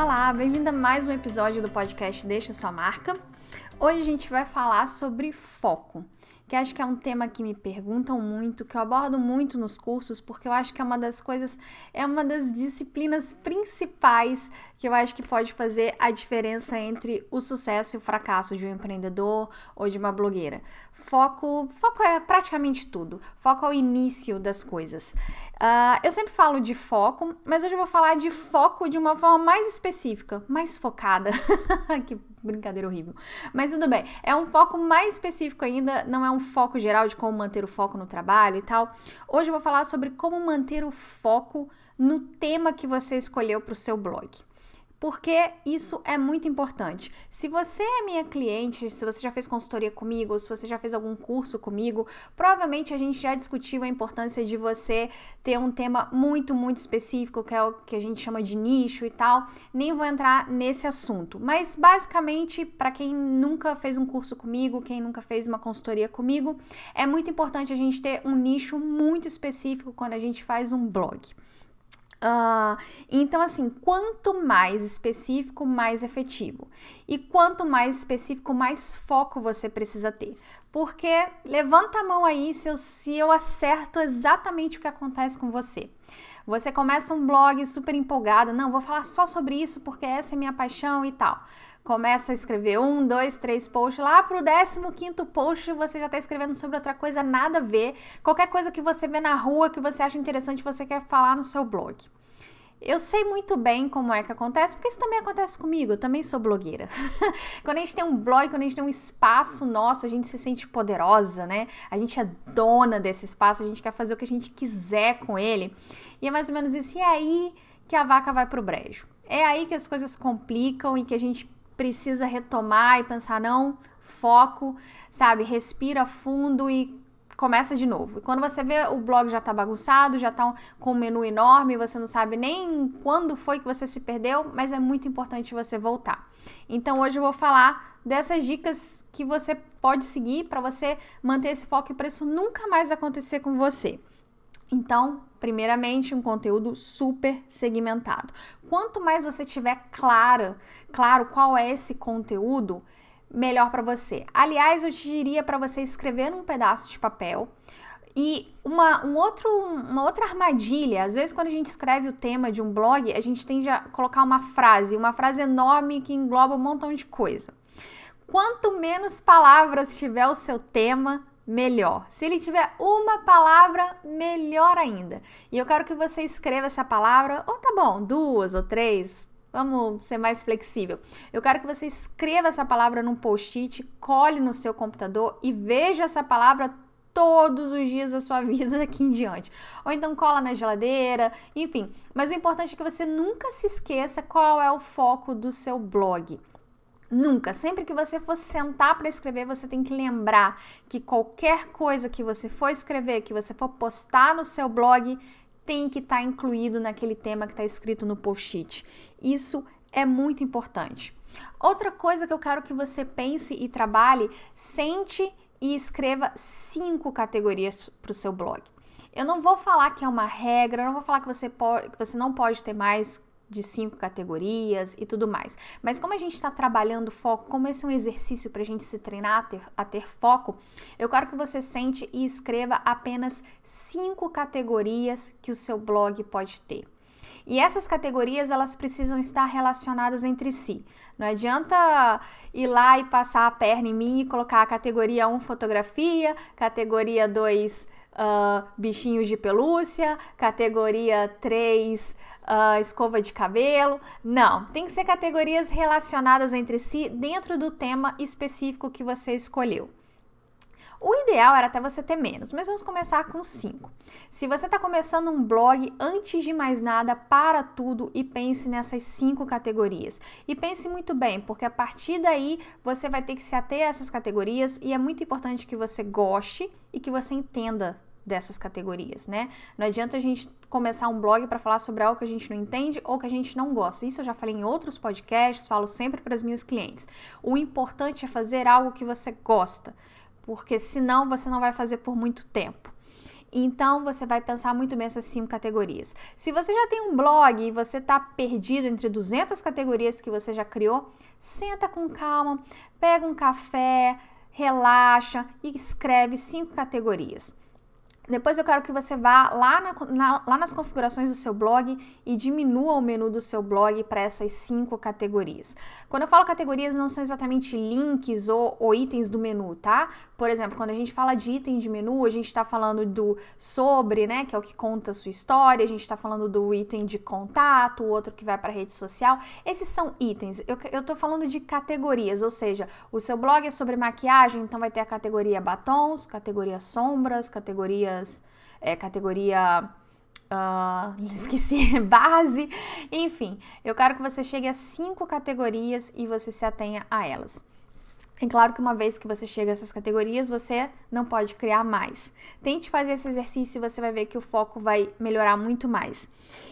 Olá, bem-vinda a mais um episódio do podcast Deixa Sua Marca. Hoje a gente vai falar sobre foco que acho que é um tema que me perguntam muito, que eu abordo muito nos cursos, porque eu acho que é uma das coisas, é uma das disciplinas principais que eu acho que pode fazer a diferença entre o sucesso e o fracasso de um empreendedor ou de uma blogueira. Foco, foco é praticamente tudo. Foco é o início das coisas. Uh, eu sempre falo de foco, mas hoje eu vou falar de foco de uma forma mais específica, mais focada. que brincadeira horrível. Mas tudo bem, é um foco mais específico ainda, não é um foco geral de como manter o foco no trabalho e tal. Hoje eu vou falar sobre como manter o foco no tema que você escolheu para o seu blog porque isso é muito importante. Se você é minha cliente, se você já fez consultoria comigo, se você já fez algum curso comigo, provavelmente a gente já discutiu a importância de você ter um tema muito, muito específico, que é o que a gente chama de nicho e tal. Nem vou entrar nesse assunto, mas basicamente, para quem nunca fez um curso comigo, quem nunca fez uma consultoria comigo, é muito importante a gente ter um nicho muito específico quando a gente faz um blog. Uh, então, assim, quanto mais específico, mais efetivo. E quanto mais específico, mais foco você precisa ter. Porque levanta a mão aí se eu, se eu acerto exatamente o que acontece com você. Você começa um blog super empolgado, não, vou falar só sobre isso porque essa é minha paixão e tal. Começa a escrever um, dois, três posts, lá pro 15 quinto post você já tá escrevendo sobre outra coisa nada a ver, qualquer coisa que você vê na rua que você acha interessante você quer falar no seu blog. Eu sei muito bem como é que acontece, porque isso também acontece comigo, eu também sou blogueira. quando a gente tem um blog, quando a gente tem um espaço nosso, a gente se sente poderosa, né? A gente é dona desse espaço, a gente quer fazer o que a gente quiser com ele. E é mais ou menos isso. E é aí que a vaca vai pro brejo. É aí que as coisas complicam e que a gente precisa retomar e pensar, não, foco, sabe? Respira fundo e começa de novo. E quando você vê o blog já tá bagunçado, já tá com um menu enorme, você não sabe nem quando foi que você se perdeu, mas é muito importante você voltar. Então hoje eu vou falar dessas dicas que você pode seguir para você manter esse foco e para isso nunca mais acontecer com você. Então, primeiramente, um conteúdo super segmentado. Quanto mais você tiver claro, claro qual é esse conteúdo, melhor para você. Aliás, eu te diria para você escrever num pedaço de papel. E uma, um outro, uma outra armadilha, às vezes quando a gente escreve o tema de um blog, a gente tende a colocar uma frase, uma frase enorme que engloba um montão de coisa. Quanto menos palavras tiver o seu tema, melhor. Se ele tiver uma palavra, melhor ainda. E eu quero que você escreva essa palavra, ou tá bom, duas ou três. Vamos ser mais flexível. Eu quero que você escreva essa palavra num post-it, cole no seu computador e veja essa palavra todos os dias da sua vida daqui em diante. Ou então cola na geladeira, enfim. Mas o importante é que você nunca se esqueça qual é o foco do seu blog. Nunca. Sempre que você for sentar para escrever, você tem que lembrar que qualquer coisa que você for escrever, que você for postar no seu blog, tem que estar tá incluído naquele tema que está escrito no post-it. Isso é muito importante. Outra coisa que eu quero que você pense e trabalhe, sente e escreva cinco categorias para o seu blog. Eu não vou falar que é uma regra, eu não vou falar que você, pode, que você não pode ter mais de cinco categorias e tudo mais. Mas como a gente está trabalhando foco, como esse é um exercício para a gente se treinar a ter, a ter foco, eu quero que você sente e escreva apenas cinco categorias que o seu blog pode ter. E essas categorias elas precisam estar relacionadas entre si. Não adianta ir lá e passar a perna em mim e colocar a categoria 1 fotografia, categoria 2 uh, bichinhos de pelúcia, categoria 3 uh, escova de cabelo. Não, tem que ser categorias relacionadas entre si dentro do tema específico que você escolheu. O ideal era até você ter menos, mas vamos começar com 5. Se você está começando um blog, antes de mais nada, para tudo e pense nessas cinco categorias. E pense muito bem, porque a partir daí você vai ter que se ater a essas categorias e é muito importante que você goste e que você entenda dessas categorias, né? Não adianta a gente começar um blog para falar sobre algo que a gente não entende ou que a gente não gosta. Isso eu já falei em outros podcasts, falo sempre para as minhas clientes. O importante é fazer algo que você gosta porque senão você não vai fazer por muito tempo. Então você vai pensar muito bem essas cinco categorias. Se você já tem um blog e você está perdido entre 200 categorias que você já criou, senta com calma, pega um café, relaxa e escreve cinco categorias. Depois eu quero que você vá lá, na, na, lá nas configurações do seu blog e diminua o menu do seu blog para essas cinco categorias. Quando eu falo categorias, não são exatamente links ou, ou, itens do menu, tá? Por exemplo, quando a gente fala de item de menu, a gente está falando do sobre, né? Que é o que conta a sua história, a gente está falando do item de contato, o outro que vai para rede social. Esses são itens. Eu, tô falando de categorias, ou seja, o seu blog é sobre maquiagem, então vai ter a categoria batons, categoria sombras, categoria é, categoria. Uh, esqueci, base, enfim, eu quero que você chegue a cinco categorias e você se atenha a elas. É claro que uma vez que você chega a essas categorias, você não pode criar mais. Tente fazer esse exercício e você vai ver que o foco vai melhorar muito mais.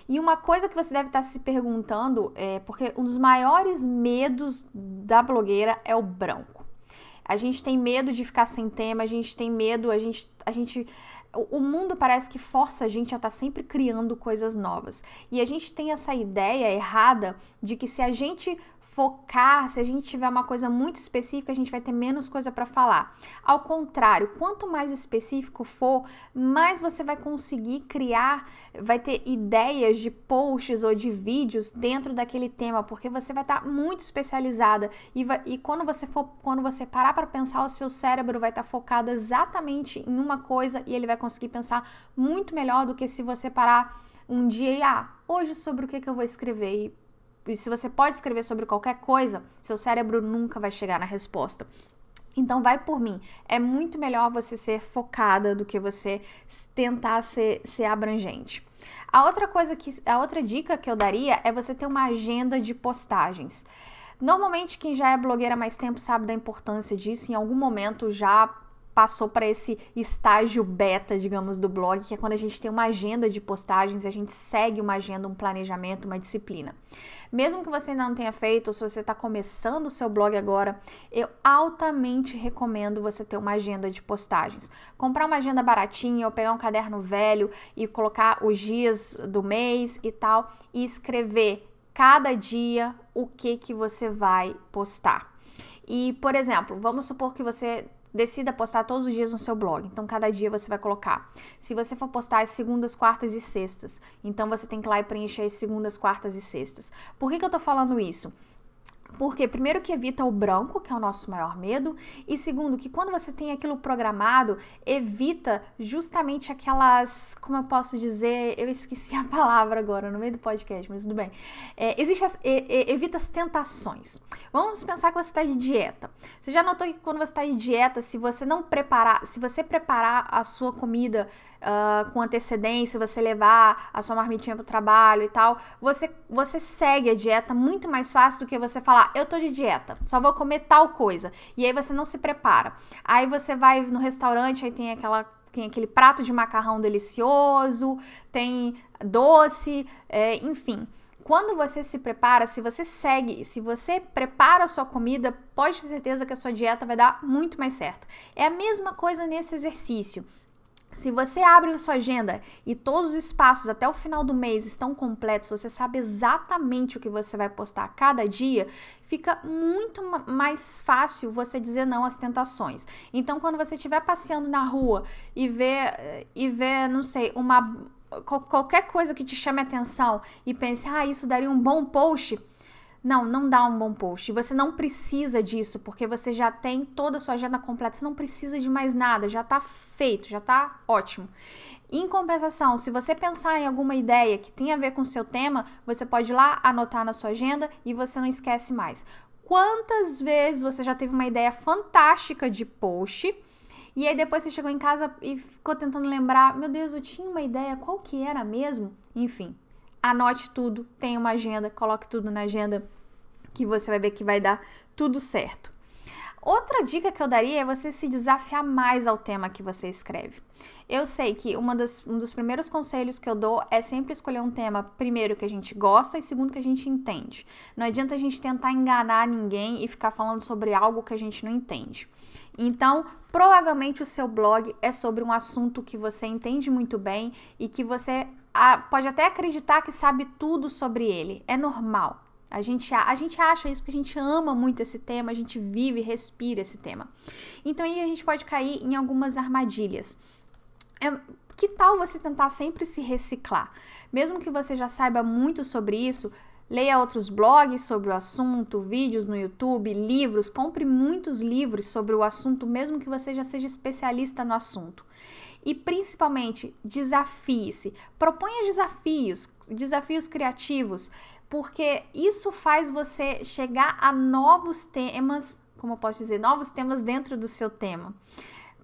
E uma coisa que você deve estar se perguntando é porque um dos maiores medos da blogueira é o branco. A gente tem medo de ficar sem tema, a gente tem medo, a gente, a gente o mundo parece que força a gente a estar tá sempre criando coisas novas. E a gente tem essa ideia errada de que se a gente focar, se a gente tiver uma coisa muito específica, a gente vai ter menos coisa para falar. Ao contrário, quanto mais específico for, mais você vai conseguir criar, vai ter ideias de posts ou de vídeos dentro daquele tema, porque você vai estar tá muito especializada e, vai, e quando você for, quando você parar para pensar, o seu cérebro vai estar tá focado exatamente em uma coisa e ele vai conseguir pensar muito melhor do que se você parar um dia e ah, hoje sobre o que, que eu vou escrever e se você pode escrever sobre qualquer coisa, seu cérebro nunca vai chegar na resposta. Então vai por mim. É muito melhor você ser focada do que você tentar ser, ser abrangente. A outra coisa que a outra dica que eu daria é você ter uma agenda de postagens. Normalmente quem já é blogueira há mais tempo sabe da importância disso, em algum momento já passou para esse estágio beta, digamos, do blog, que é quando a gente tem uma agenda de postagens e a gente segue uma agenda, um planejamento, uma disciplina. Mesmo que você ainda não tenha feito, ou se você está começando o seu blog agora, eu altamente recomendo você ter uma agenda de postagens. Comprar uma agenda baratinha ou pegar um caderno velho e colocar os dias do mês e tal e escrever cada dia o que que você vai postar. E, por exemplo, vamos supor que você decida postar todos os dias no seu blog. Então, cada dia você vai colocar. Se você for postar as segundas, quartas e sextas, então você tem que ir lá e preencher as segundas, quartas e sextas. Por que, que eu tô falando isso? Porque, primeiro, que evita o branco, que é o nosso maior medo, e segundo, que quando você tem aquilo programado, evita justamente aquelas. Como eu posso dizer? Eu esqueci a palavra agora no meio do podcast, mas tudo bem. É, existe as, evita as tentações. Vamos pensar que você está de dieta. Você já notou que quando você está de dieta, se você não preparar, se você preparar a sua comida uh, com antecedência, você levar a sua marmitinha para o trabalho e tal, você, você segue a dieta muito mais fácil do que você falar, eu tô de dieta, só vou comer tal coisa. E aí você não se prepara. Aí você vai no restaurante, aí tem aquela tem aquele prato de macarrão delicioso, tem doce, é, enfim. Quando você se prepara, se você segue, se você prepara a sua comida, pode ter certeza que a sua dieta vai dar muito mais certo. É a mesma coisa nesse exercício. Se você abre a sua agenda e todos os espaços até o final do mês estão completos, você sabe exatamente o que você vai postar cada dia, fica muito mais fácil você dizer não às tentações. Então, quando você estiver passeando na rua e ver, e ver não sei, uma qualquer coisa que te chame atenção e pense, ah, isso daria um bom post não, não dá um bom post. Você não precisa disso, porque você já tem toda a sua agenda completa. Você não precisa de mais nada, já tá feito, já tá ótimo. Em compensação, se você pensar em alguma ideia que tem a ver com o seu tema, você pode ir lá anotar na sua agenda e você não esquece mais. Quantas vezes você já teve uma ideia fantástica de post E aí depois você chegou em casa e ficou tentando lembrar, meu Deus, eu tinha uma ideia, qual que era mesmo? Enfim, anote tudo, tenha uma agenda, coloque tudo na agenda que você vai ver que vai dar tudo certo. Outra dica que eu daria é você se desafiar mais ao tema que você escreve. Eu sei que das, um dos primeiros conselhos que eu dou é sempre escolher um tema, primeiro, que a gente gosta e segundo, que a gente entende. Não adianta a gente tentar enganar ninguém e ficar falando sobre algo que a gente não entende. Então, provavelmente o seu blog é sobre um assunto que você entende muito bem e que você ah, pode até acreditar que sabe tudo sobre ele. É normal. A gente, a gente acha isso porque a gente ama muito esse tema, a gente vive, respira esse tema. Então aí a gente pode cair em algumas armadilhas. É, que tal você tentar sempre se reciclar? Mesmo que você já saiba muito sobre isso, leia outros blogs sobre o assunto, vídeos no YouTube, livros, compre muitos livros sobre o assunto, mesmo que você já seja especialista no assunto. E principalmente, desafie-se. Proponha desafios, desafios criativos porque isso faz você chegar a novos temas, como eu posso dizer, novos temas dentro do seu tema.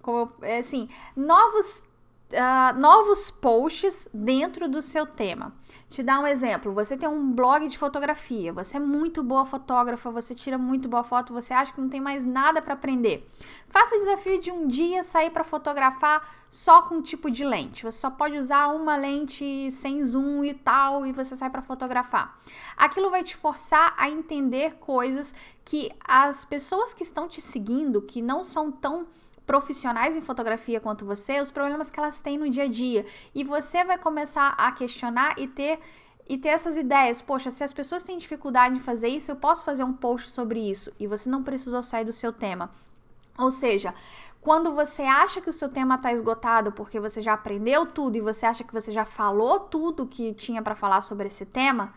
Como, assim, novos uh, novos posts dentro do seu tema. Te dar um exemplo: você tem um blog de fotografia, você é muito boa fotógrafa, você tira muito boa foto, você acha que não tem mais nada para aprender. Faça o desafio de um dia sair para fotografar só com um tipo de lente. Você só pode usar uma lente sem zoom e tal, e você sai para fotografar. Aquilo vai te forçar a entender coisas que as pessoas que estão te seguindo, que não são tão profissionais em fotografia quanto você, os problemas que elas têm no dia a dia. E você vai começar a questionar e ter e ter essas ideias. Poxa, se as pessoas têm dificuldade em fazer isso, eu posso fazer um post sobre isso. E você não precisou sair do seu tema. Ou seja, quando você acha que o seu tema está esgotado porque você já aprendeu tudo e você acha que você já falou tudo que tinha para falar sobre esse tema,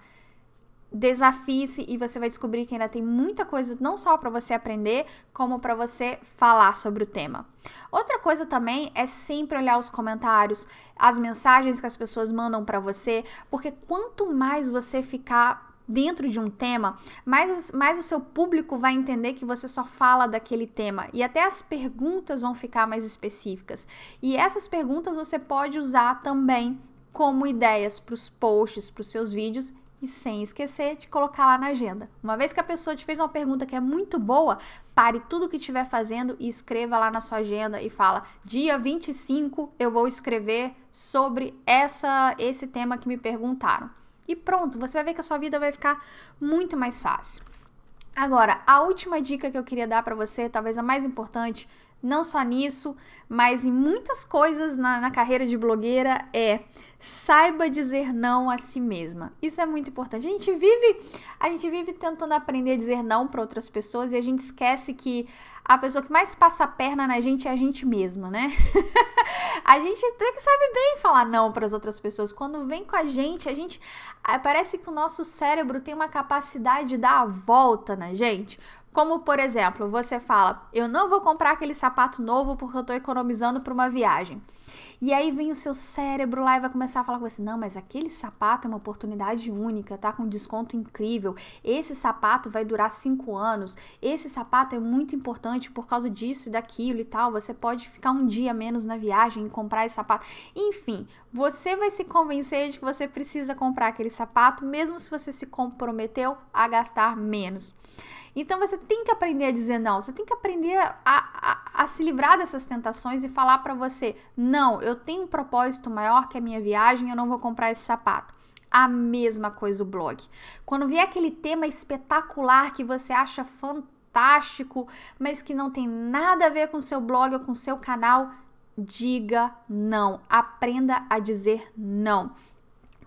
desafie-se e você vai descobrir que ainda tem muita coisa não só para você aprender, como para você falar sobre o tema. Outra coisa também é sempre olhar os comentários, as mensagens que as pessoas mandam para você, porque quanto mais você ficar dentro de um tema, mais, mais o seu público vai entender que você só fala daquele tema e até as perguntas vão ficar mais específicas. E essas perguntas você pode usar também como ideias para os posts, para os seus vídeos e sem esquecer de colocar lá na agenda. Uma vez que a pessoa te fez uma pergunta que é muito boa, pare tudo que estiver fazendo e escreva lá na sua agenda e fala: "Dia 25 eu vou escrever sobre essa esse tema que me perguntaram". E pronto, você vai ver que a sua vida vai ficar muito mais fácil. Agora, a última dica que eu queria dar para você, talvez a mais importante, não só nisso, mas em muitas coisas na, na, carreira de blogueira é saiba dizer não a si mesma. Isso é muito importante. A gente vive, a gente vive tentando aprender a dizer não para outras pessoas e a gente esquece que a pessoa que mais passa a perna na gente é a gente mesma, né? a gente até que sabe bem falar não para as outras pessoas. Quando vem com a gente, a gente parece que o nosso cérebro tem uma capacidade de dar a volta na gente. Como, por exemplo, você fala: Eu não vou comprar aquele sapato novo porque eu estou economizando para uma viagem. E aí vem o seu cérebro lá e vai começar a falar com você: não, mas aquele sapato é uma oportunidade única, tá com desconto incrível. Esse sapato vai durar cinco anos. Esse sapato é muito importante por causa disso e daquilo e tal. Você pode ficar um dia menos na viagem e comprar esse sapato. Enfim, você vai se convencer de que você precisa comprar aquele sapato, mesmo se você se comprometeu a gastar menos. Então você tem que aprender a dizer não, você tem que aprender a, a, a se livrar dessas tentações e falar para você: não, eu tenho um propósito maior que a minha viagem, eu não vou comprar esse sapato. A mesma coisa o blog. Quando vier aquele tema espetacular que você acha fantástico, mas que não tem nada a ver com seu blog ou com seu canal, diga não. Aprenda a dizer não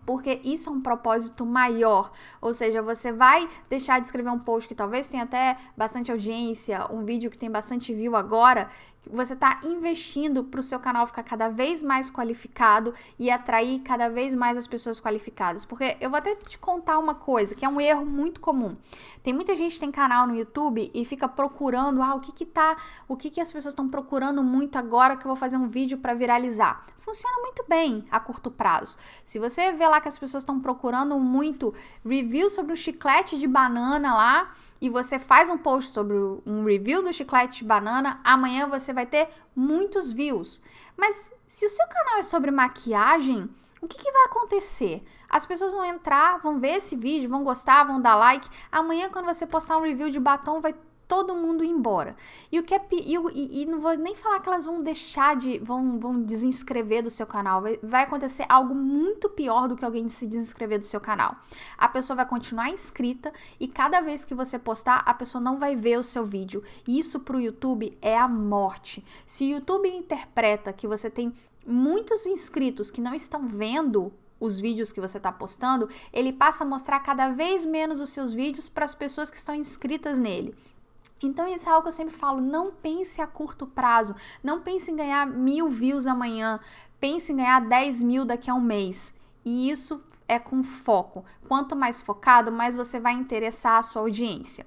porque isso é um propósito maior. Ou seja, você vai deixar de escrever um post que talvez tenha até bastante audiência, um vídeo que tem bastante view agora, você está investindo para o seu canal ficar cada vez mais qualificado e atrair cada vez mais as pessoas qualificadas. Porque eu vou até te contar uma coisa que é um erro muito comum. Tem muita gente que tem canal no YouTube e fica procurando, ah, o que que tá, o que que as pessoas estão procurando muito agora que eu vou fazer um vídeo para viralizar. Funciona muito bem a curto prazo. Se você vê lá que as pessoas estão procurando muito review sobre o chiclete de banana lá, e você faz um post sobre um review do chiclete de banana, amanhã você vai ter muitos views. Mas se o seu canal é sobre maquiagem, o que, que, vai acontecer? As pessoas vão entrar, vão ver esse vídeo, vão gostar, vão dar like. Amanhã, quando você postar um review de batom, vai todo mundo embora. E o que é e, e, e, não vou nem falar que elas vão deixar de vão, vão desinscrever do seu canal. Vai, vai acontecer algo muito pior do que alguém se desinscrever do seu canal. A pessoa vai continuar inscrita e cada vez que você postar, a pessoa não vai ver o seu vídeo. E isso para o YouTube é a morte. Se o YouTube interpreta que você tem muitos inscritos que não estão vendo os vídeos que você está postando, ele passa a mostrar cada vez menos os seus vídeos para as pessoas que estão inscritas nele. Então, isso é algo que eu sempre falo: não pense a curto prazo, não pense em ganhar mil views amanhã, pense em ganhar 10 mil daqui a um mês. E isso é com foco. Quanto mais focado, mais você vai interessar a sua audiência.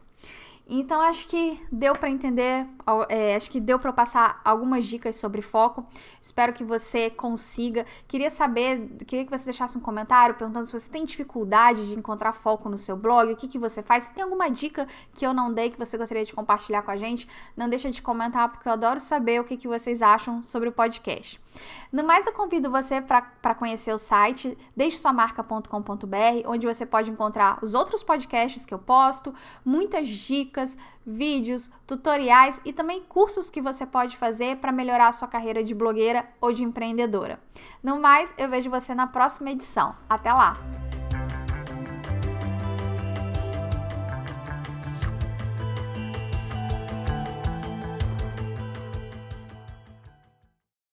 Então acho que deu para entender, é, acho que deu para passar algumas dicas sobre foco. Espero que você consiga. Queria saber, queria que você deixasse um comentário perguntando se você tem dificuldade de encontrar foco no seu blog, o que, que você faz. Se tem alguma dica que eu não dei que você gostaria de compartilhar com a gente, não deixa de comentar porque eu adoro saber o que, que vocês acham sobre o podcast. No mais, eu convido você para conhecer o site deixesuamarca.com.br, onde você pode encontrar os outros podcasts que eu posto, muitas dicas, vídeos, tutoriais e também cursos que você pode fazer para melhorar a sua carreira de blogueira ou de empreendedora. No mais, eu vejo você na próxima edição. Até lá!